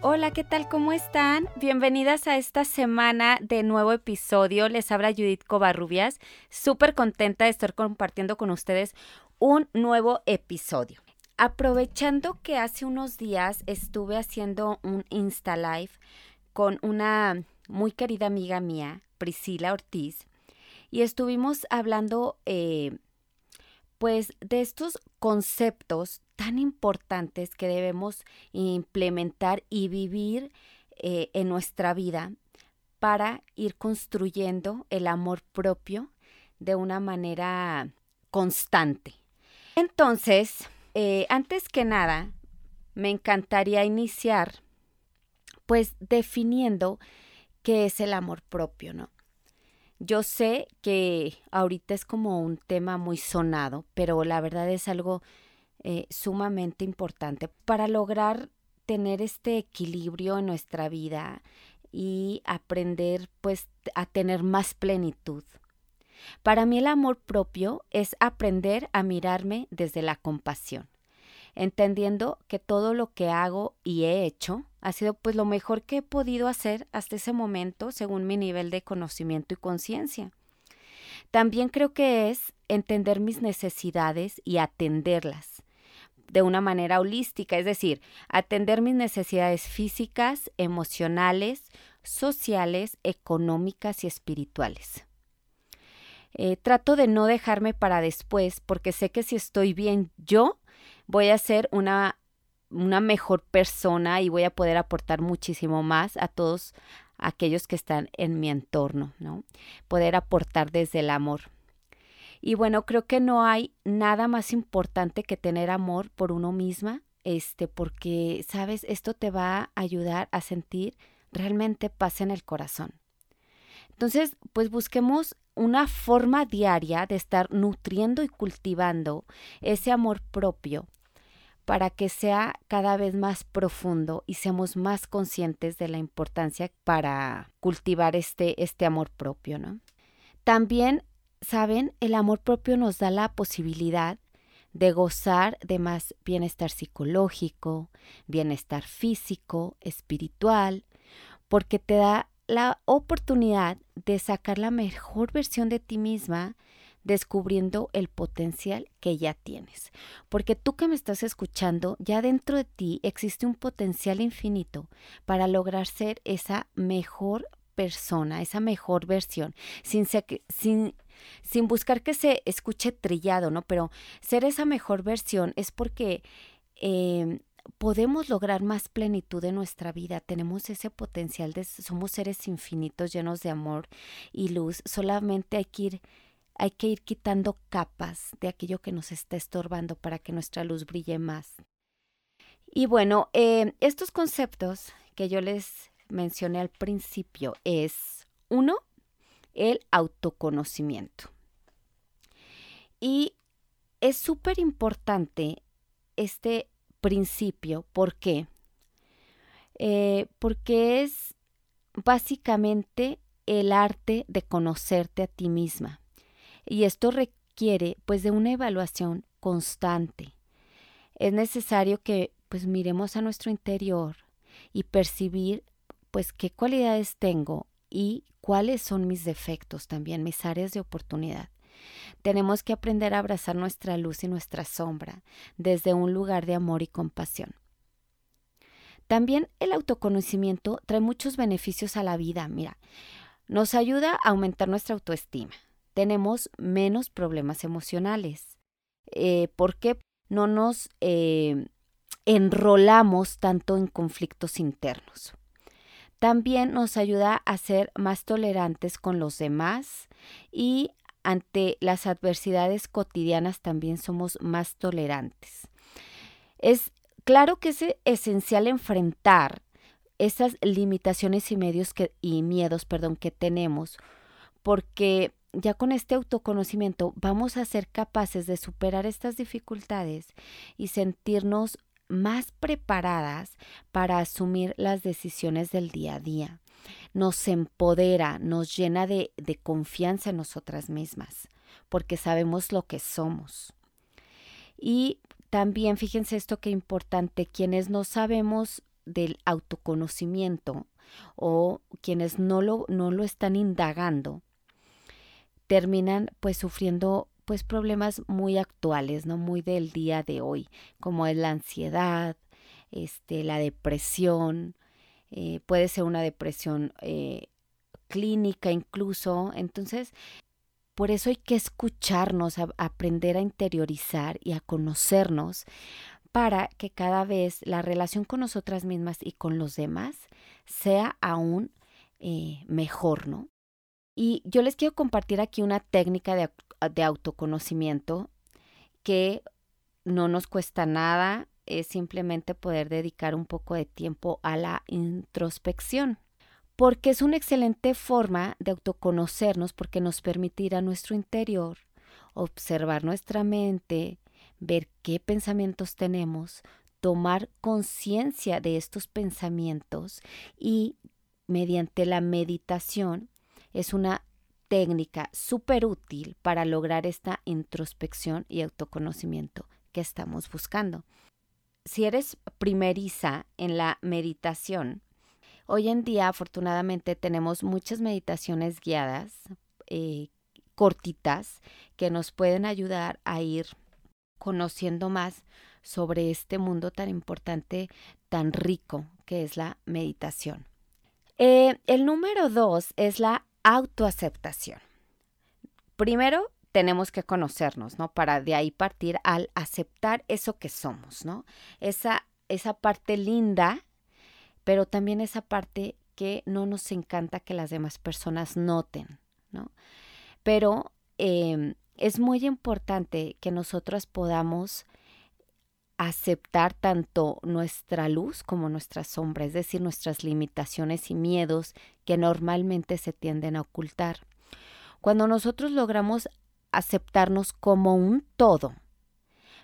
Hola, ¿qué tal? ¿Cómo están? Bienvenidas a esta semana de nuevo episodio. Les habla Judith Covarrubias. Súper contenta de estar compartiendo con ustedes un nuevo episodio. Aprovechando que hace unos días estuve haciendo un Insta Live con una muy querida amiga mía, Priscila Ortiz, y estuvimos hablando eh, pues de estos conceptos tan importantes que debemos implementar y vivir eh, en nuestra vida para ir construyendo el amor propio de una manera constante. Entonces, eh, antes que nada, me encantaría iniciar pues definiendo qué es el amor propio, ¿no? Yo sé que ahorita es como un tema muy sonado, pero la verdad es algo eh, sumamente importante para lograr tener este equilibrio en nuestra vida y aprender pues a tener más plenitud. Para mí el amor propio es aprender a mirarme desde la compasión, entendiendo que todo lo que hago y he hecho ha sido pues lo mejor que he podido hacer hasta ese momento según mi nivel de conocimiento y conciencia. También creo que es entender mis necesidades y atenderlas, de una manera holística, es decir, atender mis necesidades físicas, emocionales, sociales, económicas y espirituales. Eh, trato de no dejarme para después porque sé que si estoy bien yo, voy a ser una, una mejor persona y voy a poder aportar muchísimo más a todos aquellos que están en mi entorno, ¿no? Poder aportar desde el amor. Y bueno, creo que no hay nada más importante que tener amor por uno misma, este, porque, sabes, esto te va a ayudar a sentir realmente paz en el corazón. Entonces, pues busquemos una forma diaria de estar nutriendo y cultivando ese amor propio para que sea cada vez más profundo y seamos más conscientes de la importancia para cultivar este, este amor propio, ¿no? También saben, el amor propio nos da la posibilidad de gozar de más bienestar psicológico, bienestar físico, espiritual, porque te da la oportunidad de sacar la mejor versión de ti misma descubriendo el potencial que ya tienes. Porque tú que me estás escuchando, ya dentro de ti existe un potencial infinito para lograr ser esa mejor persona, esa mejor versión, sin, sin buscar que se escuche trillado, ¿no? Pero ser esa mejor versión es porque em, podemos lograr más plenitud en nuestra vida, tenemos ese potencial de somos seres infinitos llenos de amor y luz, solamente hay que ir hay que ir quitando capas de aquello que nos está estorbando para que nuestra luz brille más. Y bueno, em, estos conceptos que yo les mencioné al principio es uno, el autoconocimiento. Y es súper importante este principio. ¿Por qué? Eh, porque es básicamente el arte de conocerte a ti misma. Y esto requiere pues de una evaluación constante. Es necesario que pues miremos a nuestro interior y percibir pues qué cualidades tengo y cuáles son mis defectos también, mis áreas de oportunidad. Tenemos que aprender a abrazar nuestra luz y nuestra sombra desde un lugar de amor y compasión. También el autoconocimiento trae muchos beneficios a la vida. Mira, nos ayuda a aumentar nuestra autoestima. Tenemos menos problemas emocionales. Eh, porque no nos eh, enrolamos tanto en conflictos internos. También nos ayuda a ser más tolerantes con los demás y ante las adversidades cotidianas también somos más tolerantes. Es claro que es esencial enfrentar esas limitaciones y medios que, y miedos, perdón, que tenemos, porque ya con este autoconocimiento vamos a ser capaces de superar estas dificultades y sentirnos más preparadas para asumir las decisiones del día a día. Nos empodera, nos llena de, de confianza en nosotras mismas, porque sabemos lo que somos. Y también fíjense esto que importante, quienes no sabemos del autoconocimiento o quienes no lo, no lo están indagando, terminan pues sufriendo pues problemas muy actuales, ¿no? Muy del día de hoy, como es la ansiedad, este, la depresión, eh, puede ser una depresión eh, clínica incluso. Entonces, por eso hay que escucharnos, aprender a interiorizar y a conocernos para que cada vez la relación con nosotras mismas y con los demás sea aún eh, mejor, ¿no? Y yo les quiero compartir aquí una técnica de, de autoconocimiento que no nos cuesta nada, es simplemente poder dedicar un poco de tiempo a la introspección porque es una excelente forma de autoconocernos porque nos permitirá nuestro interior observar nuestra mente, ver qué pensamientos tenemos, tomar conciencia de estos pensamientos y mediante la meditación es una técnica súper útil para lograr esta introspección y autoconocimiento que estamos buscando. Si eres primeriza en la meditación, Hoy en día, afortunadamente, tenemos muchas meditaciones guiadas, eh, cortitas, que nos pueden ayudar a ir conociendo más sobre este mundo tan importante, tan rico, que es la meditación. Eh, el número dos es la autoaceptación. Primero, tenemos que conocernos, ¿no? Para de ahí partir al aceptar eso que somos, ¿no? Esa, esa parte linda pero también esa parte que no nos encanta que las demás personas noten, ¿no? Pero em, es muy importante que nosotras podamos aceptar tanto nuestra luz como nuestra sombra, es decir, nuestras limitaciones y miedos que normalmente se tienden a ocultar. Cuando nosotros logramos aceptarnos como un todo,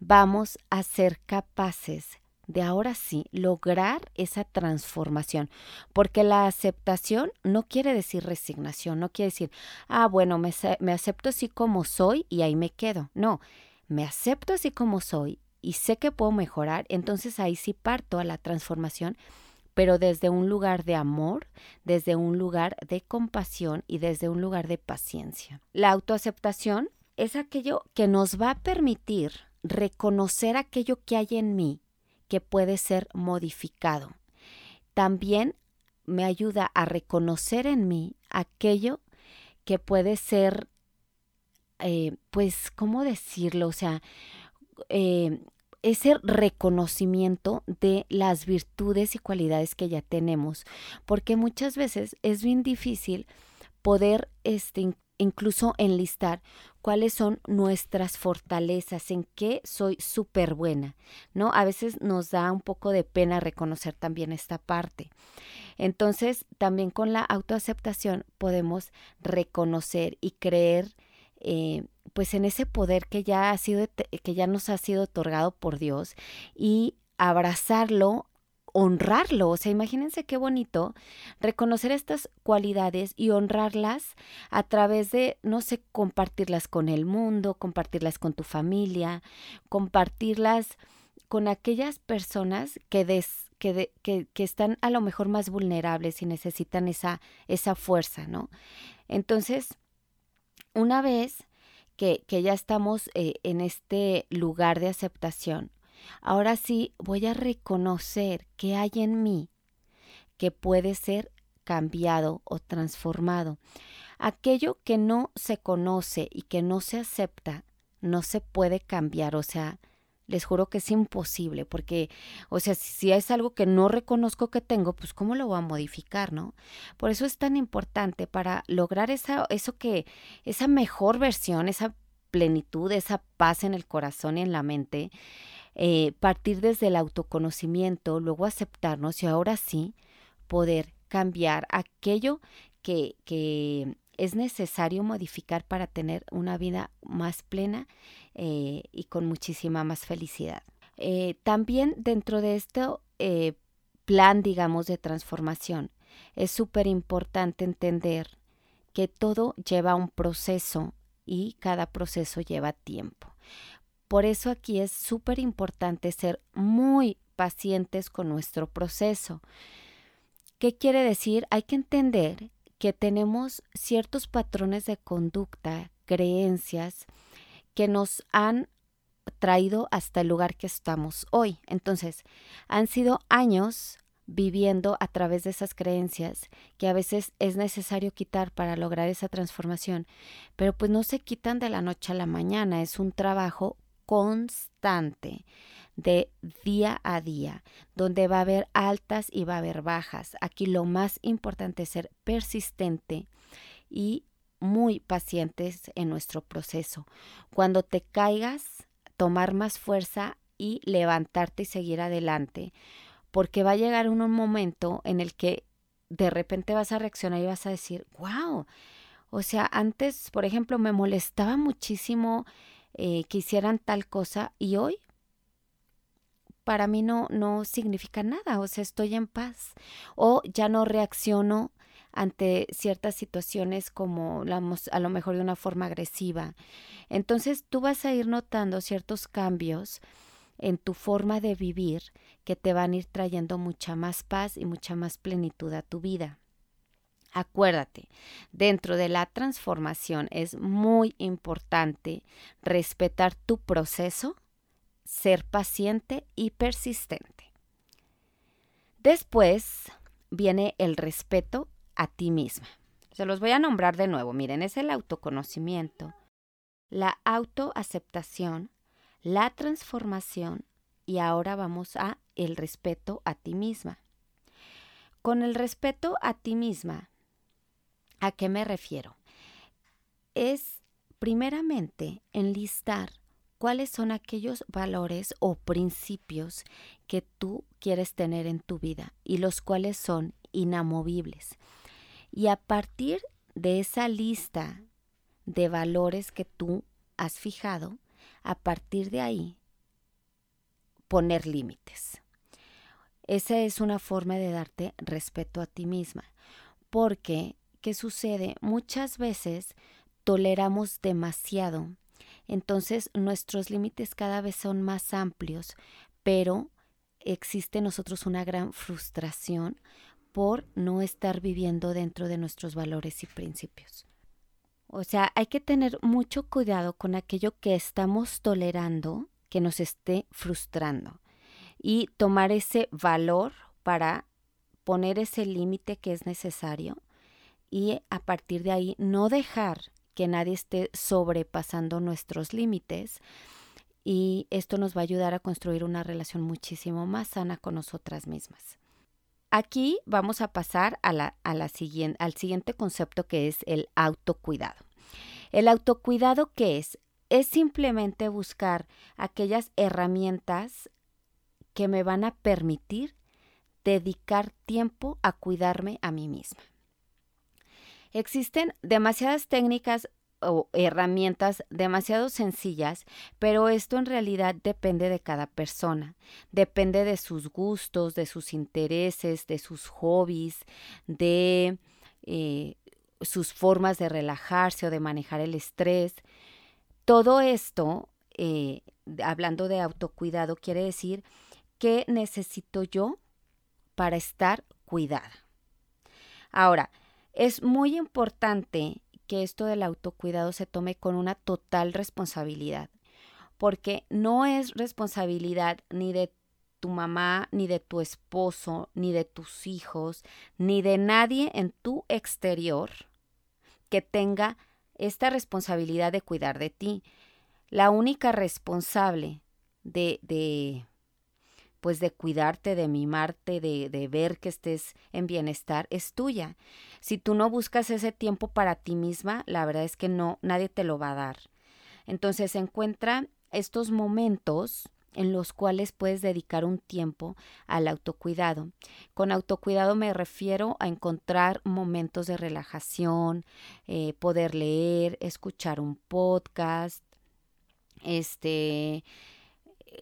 vamos a ser capaces de ahora sí lograr esa transformación, porque la aceptación no quiere decir resignación, no quiere decir, ah, bueno, me, me, acepto así como soy y ahí me quedo. No, me acepto así como soy y sé que puedo mejorar, entonces ahí sí parto a la transformación, pero desde un lugar de amor, desde un lugar de compasión y desde un lugar de paciencia. La autoaceptación es aquello que nos va a permitir reconocer aquello que hay en mí que puede ser modificado. También me ayuda a reconocer en mí aquello que puede ser, eh, pues, ¿cómo decirlo? O sea, eh, ese reconocimiento de las virtudes y cualidades que ya tenemos, porque muchas veces es bien difícil poder este, incluso enlistar cuáles son nuestras fortalezas, en qué soy súper buena, ¿no? A veces nos da un poco de pena reconocer también esta parte. Entonces, también con la autoaceptación podemos reconocer y creer eh, pues en ese poder que ya ha sido que ya nos ha sido otorgado por Dios y abrazarlo honrarlo. O sea, imagínense qué bonito reconocer estas cualidades y honrarlas a través de, no sé, compartirlas con el mundo, compartirlas con tu familia, compartirlas con aquellas personas que, des, que, que, que, están a lo mejor más vulnerables y necesitan esa, esa fuerza, ¿no? Entonces, una vez que, que ya estamos eh, en este lugar de aceptación, Ahora sí voy a reconocer que hay en mí que puede ser cambiado o transformado. Aquello que no se conoce y que no se acepta, no se puede cambiar, o sea, les juro que es imposible, porque, o sea, si es algo que no reconozco que tengo, pues cómo lo voy a modificar, ¿no? Por eso es tan importante para lograr esa, eso que, esa mejor versión, esa plenitud, esa paz en el corazón y en la mente, eh, partir desde el autoconocimiento, luego aceptarnos y ahora sí poder cambiar aquello que, que es necesario modificar para tener una vida más plena eh, y con muchísima más felicidad. Eh, también dentro de este plan, digamos, de transformación, es súper importante entender que todo lleva un proceso y cada proceso lleva tiempo. Por eso aquí es súper importante ser muy pacientes con nuestro proceso. ¿Qué quiere decir? Hay que entender que tenemos ciertos patrones de conducta, creencias, que nos han traído hasta el lugar que estamos hoy. Entonces, han sido años viviendo a través de esas creencias que a veces es necesario quitar para lograr esa transformación, pero pues no se quitan de la noche a la mañana, es un trabajo constante de día a día, donde va a haber altas y va a haber bajas. Aquí lo más importante es ser persistente y muy pacientes en nuestro proceso. Cuando te caigas, tomar más fuerza y levantarte y seguir adelante, porque va a llegar un momento en el que de repente vas a reaccionar y vas a decir, wow, o sea, antes, por ejemplo, me molestaba muchísimo eh, que hicieran tal cosa y hoy para mí no, no significa nada, o sea, estoy en paz o ya no reacciono ante ciertas situaciones como a lo mejor de una forma agresiva. Entonces tú vas a ir notando ciertos cambios en tu forma de vivir que te van a ir trayendo mucha más paz y mucha más plenitud a tu vida. Acuérdate, dentro de la transformación es muy importante respetar tu proceso ser paciente y persistente. Después viene el respeto a ti misma. Se los voy a nombrar de nuevo. Miren, es el autoconocimiento, la autoaceptación, la transformación y ahora vamos a el respeto a ti misma. Con el respeto a ti misma, ¿a qué me refiero? Es primeramente enlistar cuáles son aquellos valores o principios que tú quieres tener en tu vida y los cuales son inamovibles. Y a partir de esa lista de valores que tú has fijado, a partir de ahí, poner límites. Esa es una forma de darte respeto a ti misma, porque, ¿qué sucede? Muchas veces toleramos demasiado entonces nuestros límites cada vez son más amplios, pero existe en nosotros una gran frustración por no estar viviendo dentro de nuestros valores y principios. O sea, hay que tener mucho cuidado con aquello que estamos tolerando que nos esté frustrando y tomar ese valor para poner ese límite que es necesario y a partir de ahí no dejar que nadie esté sobrepasando nuestros límites y esto nos va a ayudar a construir una relación muchísimo más sana con nosotras mismas. Aquí vamos a pasar a la, siguiente, al siguiente concepto que es el autocuidado. El autocuidado, ¿qué es? Es simplemente buscar aquellas herramientas que me van a permitir dedicar tiempo a cuidarme a mí misma. Existen demasiadas técnicas o herramientas demasiado sencillas, pero esto en realidad depende de cada persona, depende de sus gustos, de sus intereses, de sus hobbies, de eh, sus formas de relajarse o de manejar el estrés. Todo esto, eh, hablando de autocuidado, quiere decir que necesito yo para estar cuidada. Ahora, es muy importante que esto del autocuidado se tome con una total responsabilidad, porque no es responsabilidad ni de tu mamá, ni de tu esposo, ni de tus hijos, ni de nadie en tu exterior que tenga esta responsabilidad de cuidar de ti. La única responsable de, de pues de cuidarte, de mimarte, de, de ver que estés en bienestar, es tuya. Si tú no buscas ese tiempo para ti misma, la verdad es que no, nadie te lo va a dar. Entonces encuentra estos momentos en los cuales puedes dedicar un tiempo al autocuidado. Con autocuidado me refiero a encontrar momentos de relajación, eh, poder leer, escuchar un podcast, este,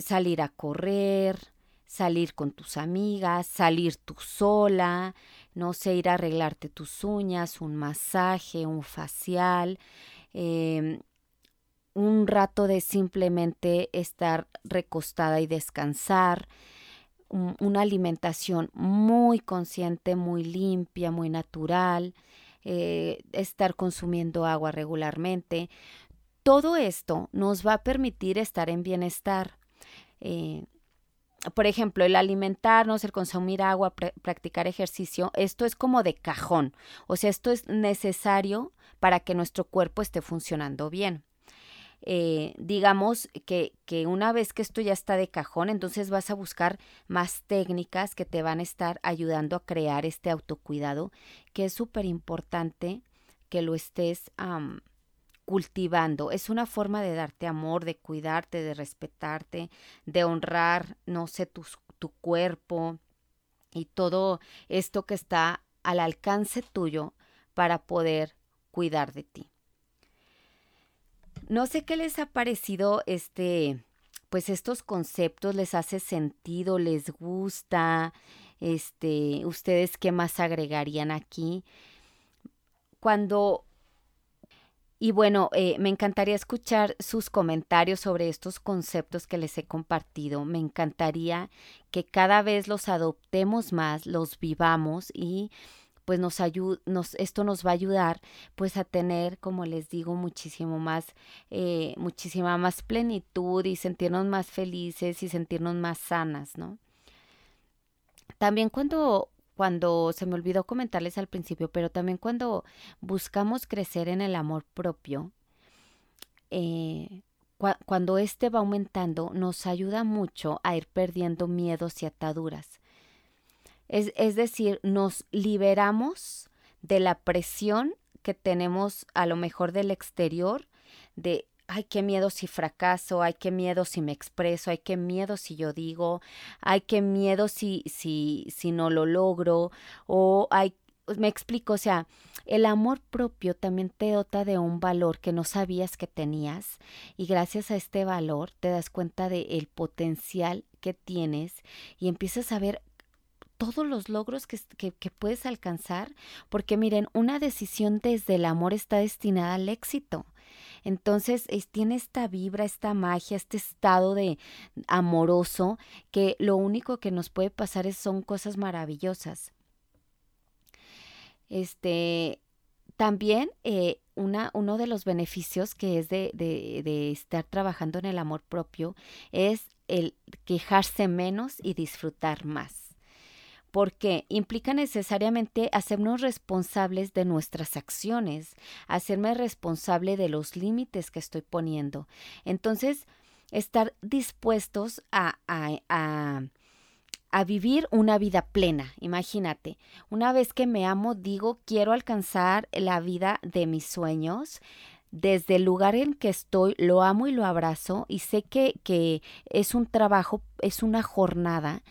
salir a correr, salir con tus amigas, salir tú sola, no sé, ir a arreglarte tus uñas, un masaje, un facial, em, un rato de simplemente estar recostada y descansar, una alimentación muy consciente, muy limpia, muy natural, eh, estar consumiendo agua regularmente. Todo esto nos va a permitir estar en bienestar. Eh, por ejemplo, el alimentarnos, el consumir agua, practicar ejercicio, esto es como de cajón. O sea, esto es necesario para que nuestro cuerpo esté funcionando bien. Eh, digamos que, que, una vez que esto ya está de cajón, entonces vas a buscar más técnicas que te van a estar ayudando a crear este autocuidado, que es súper importante que lo estés cultivando. Es una forma de darte amor, de cuidarte, de respetarte, de honrar, no sé, tu, tu cuerpo y todo esto que está al alcance tuyo para poder cuidar de ti. No sé qué les ha parecido este, pues estos conceptos, les hace sentido, les gusta, este, ustedes qué más agregarían aquí. Cuando y bueno, eh, me encantaría escuchar sus comentarios sobre estos conceptos que les he compartido. Me encantaría que cada vez los adoptemos más, los vivamos y pues nos, nos esto nos va a ayudar pues a tener, como les digo, muchísimo más, eh, muchísima más plenitud y sentirnos más felices y sentirnos más sanas, ¿no? También cuando cuando se me olvidó comentarles al principio, pero también cuando buscamos crecer en el amor propio, eh, cuando este va aumentando, nos ayuda mucho a ir perdiendo miedos y ataduras. Es, es decir, nos liberamos de la presión que tenemos a lo mejor del exterior, de ay, qué miedo si fracaso, ay, qué miedo si me expreso, ay, qué miedo si yo digo, ay, qué miedo si, si, si no lo logro, o ay, me explico, o sea, el amor propio también te dota de un valor que no sabías que tenías y gracias a este valor te das cuenta del el potencial que tienes y empiezas a ver todos los logros que, que, puedes alcanzar, porque miren, una decisión desde el amor está destinada al éxito. Entonces tiene esta vibra, esta magia, este estado de amoroso que lo único que nos puede pasar es, son cosas maravillosas. Este, también eh, una, uno de los beneficios que es de, de, estar trabajando en el amor propio es el quejarse menos y disfrutar más porque implica necesariamente hacernos responsables de nuestras acciones, hacerme responsable de los límites que estoy poniendo. Entonces, estar dispuestos a, a, a, a vivir una vida plena. Imagínate, una vez que me amo, digo, quiero alcanzar la vida de mis sueños desde el lugar en que estoy, lo amo y lo abrazo y sé que, que, es un trabajo, es una jornada,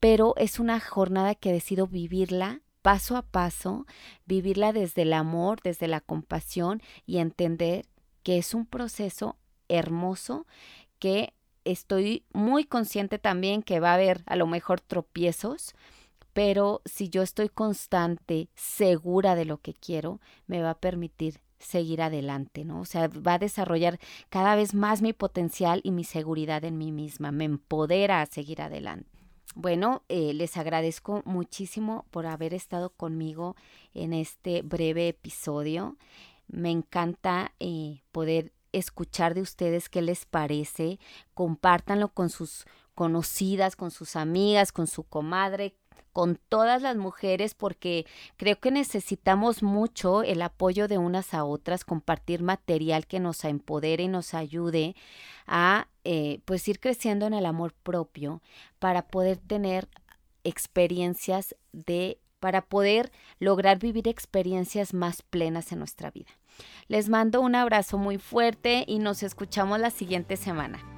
pero es una jornada que decido vivirla paso a paso, vivirla desde el amor, desde la compasión y entender que es un proceso hermoso que estoy muy consciente también que va a haber a lo mejor tropiezos, pero si yo estoy constante, segura de lo que quiero, me va a permitir seguir adelante, ¿no? O sea, va a desarrollar cada vez más mi potencial y mi seguridad en mí misma, me empodera a seguir adelante. Bueno, eh, les agradezco muchísimo por haber estado conmigo en este breve episodio. Me encanta eh, poder escuchar de ustedes qué les parece. Compártanlo con sus conocidas, con sus amigas, con su comadre, con todas las mujeres porque creo que necesitamos mucho el apoyo de unas a otras, compartir material que nos empodere y nos ayude a eh, pues ir creciendo en el amor propio para poder tener experiencias de para poder lograr vivir experiencias más plenas en nuestra vida. Les mando un abrazo muy fuerte y nos escuchamos la siguiente semana.